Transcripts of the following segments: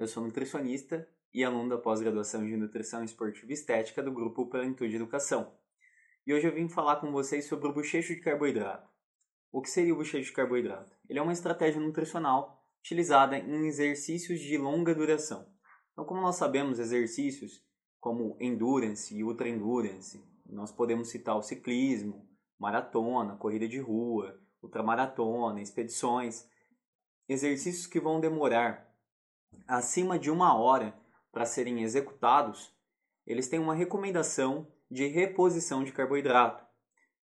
eu sou nutricionista e aluno da pós-graduação de Nutrição Esportiva e Estética do Grupo Plenitude Educação. E hoje eu vim falar com vocês sobre o bochecho de carboidrato. O que seria o bochecho de carboidrato? Ele é uma estratégia nutricional utilizada em exercícios de longa duração. Então, como nós sabemos, exercícios como endurance e ultra endurance, nós podemos citar o ciclismo, maratona, corrida de rua, ultramaratona, expedições, exercícios que vão demorar acima de uma hora para serem executados, eles têm uma recomendação de reposição de carboidrato.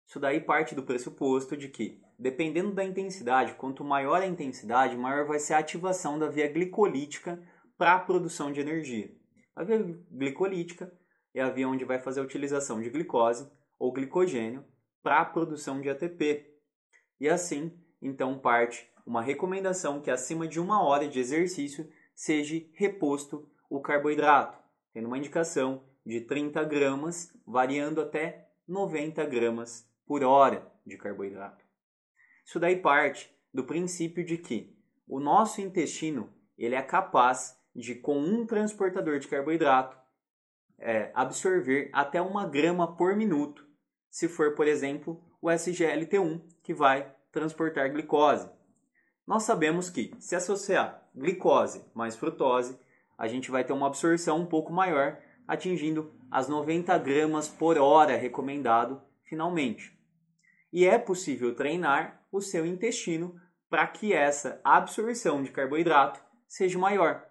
Isso daí parte do pressuposto de que, dependendo da intensidade, quanto maior a intensidade, maior vai ser a ativação da via glicolítica para a produção de energia. A via glicolítica é a via onde vai fazer a utilização de glicose ou glicogênio para a produção de ATP. E assim, então, parte uma recomendação que acima de uma hora de exercício seja reposto o carboidrato, tendo uma indicação de 30 gramas, variando até 90 gramas por hora de carboidrato. Isso daí parte do princípio de que o nosso intestino ele é capaz de, com um transportador de carboidrato, é, absorver até uma grama por minuto, se for, por exemplo, o SGLT1, que vai transportar glicose. Nós sabemos que, se associar glicose mais frutose, a gente vai ter uma absorção um pouco maior, atingindo as 90 gramas por hora recomendado finalmente. E é possível treinar o seu intestino para que essa absorção de carboidrato seja maior.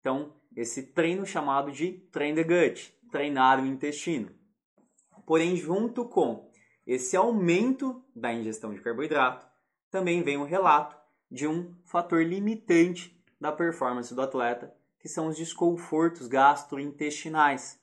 Então, esse treino chamado de train the gut, treinar o intestino. Porém, junto com esse aumento da ingestão de carboidrato, também vem o relato de um fator limitante da performance do atleta, que são os desconfortos gastrointestinais.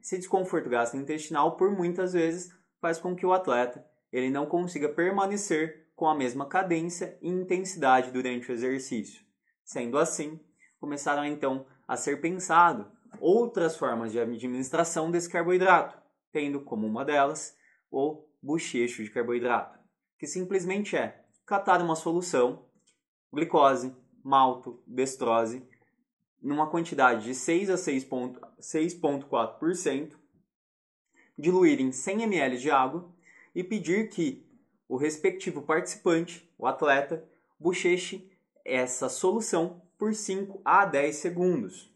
Esse desconforto gastrointestinal, por muitas vezes, faz com que o atleta ele não consiga permanecer com a mesma cadência e intensidade durante o exercício. Sendo assim, começaram então a ser pensado outras formas de administração desse carboidrato, tendo como uma delas o bochecho de carboidrato, que simplesmente é catar uma solução, glicose, malto, destrose, numa quantidade de 6 a 6,4%, diluir em 100 ml de água e pedir que o respectivo participante, o atleta, bocheche essa solução por 5 a 10 segundos.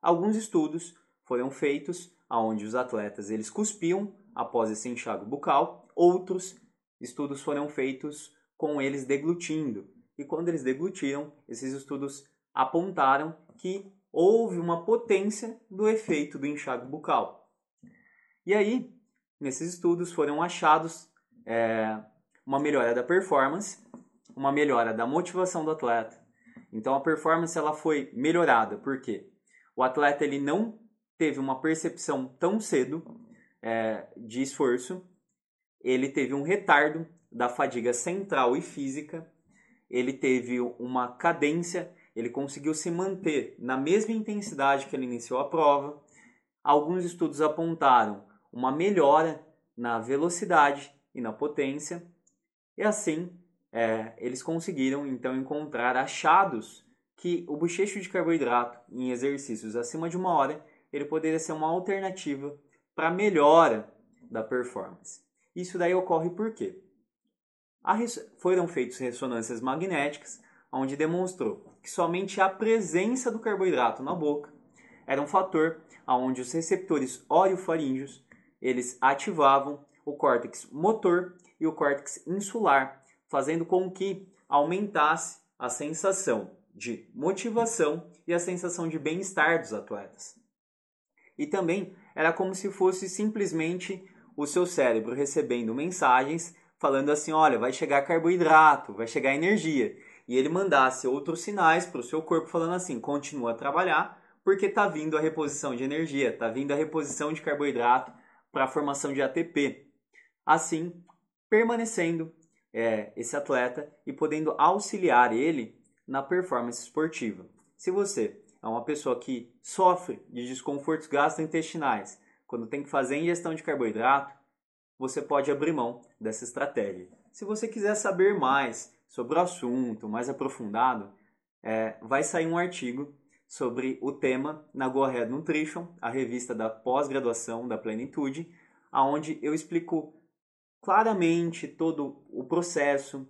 Alguns estudos foram feitos onde os atletas eles cuspiam após esse enxágue bucal, outros estudos foram feitos com eles deglutindo. E quando eles deglutiram, esses estudos apontaram que houve uma potência do efeito do enxágue bucal. E aí, nesses estudos foram achados é, uma melhora da performance, uma melhora da motivação do atleta, então a performance ela foi melhorada. Porque o atleta ele não teve uma percepção tão cedo é, de esforço, ele teve um retardo da fadiga central e física, ele teve uma cadência, ele conseguiu se manter na mesma intensidade que ele iniciou a prova. Alguns estudos apontaram uma melhora na velocidade e na potência, e assim é, eles conseguiram então encontrar achados que o bochecho de carboidrato em exercícios acima de uma hora ele poderia ser uma alternativa para melhora da performance. Isso daí ocorre por quê? Foram feitas ressonâncias magnéticas onde demonstrou que somente a presença do carboidrato na boca era um fator onde os receptores orofaríngeos eles ativavam o córtex motor e o córtex insular fazendo com que aumentasse a sensação de motivação e a sensação de bem-estar dos atletas. E também era como se fosse simplesmente o seu cérebro recebendo mensagens falando assim: olha, vai chegar carboidrato, vai chegar energia. E ele mandasse outros sinais para o seu corpo falando assim: continua a trabalhar, porque está vindo a reposição de energia, está vindo a reposição de carboidrato para a formação de ATP. Assim, permanecendo é, esse atleta e podendo auxiliar ele na performance esportiva. Se você é uma pessoa que sofre de desconfortos gastrointestinais quando tem que fazer ingestão de carboidrato, você pode abrir mão dessa estratégia. Se você quiser saber mais sobre o assunto, mais aprofundado, é, vai sair um artigo sobre o tema na Go Ahead Nutrition, a revista da pós-graduação da Plenitude, aonde eu explico claramente todo o processo,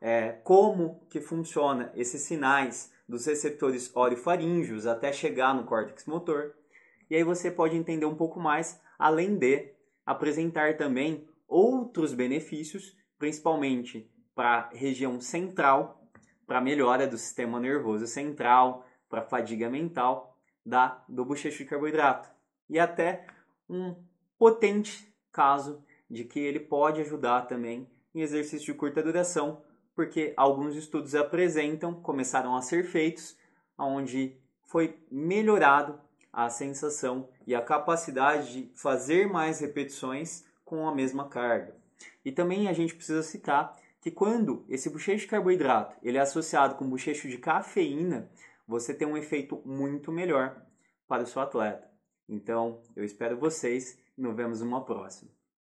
é, como que funciona esses sinais dos receptores orofaríngeos até chegar no córtex motor. E aí você pode entender um pouco mais, além de apresentar também outros benefícios, principalmente para a região central, para melhora do sistema nervoso central, para fadiga mental da do bochecho de carboidrato. E até um potente caso de que ele pode ajudar também em exercício de curta duração, porque alguns estudos apresentam, começaram a ser feitos, onde foi melhorado a sensação e a capacidade de fazer mais repetições com a mesma carga. E também a gente precisa citar que quando esse bochecho de carboidrato ele é associado com bochecho de cafeína, você tem um efeito muito melhor para o seu atleta. Então, eu espero vocês e nos vemos numa próxima.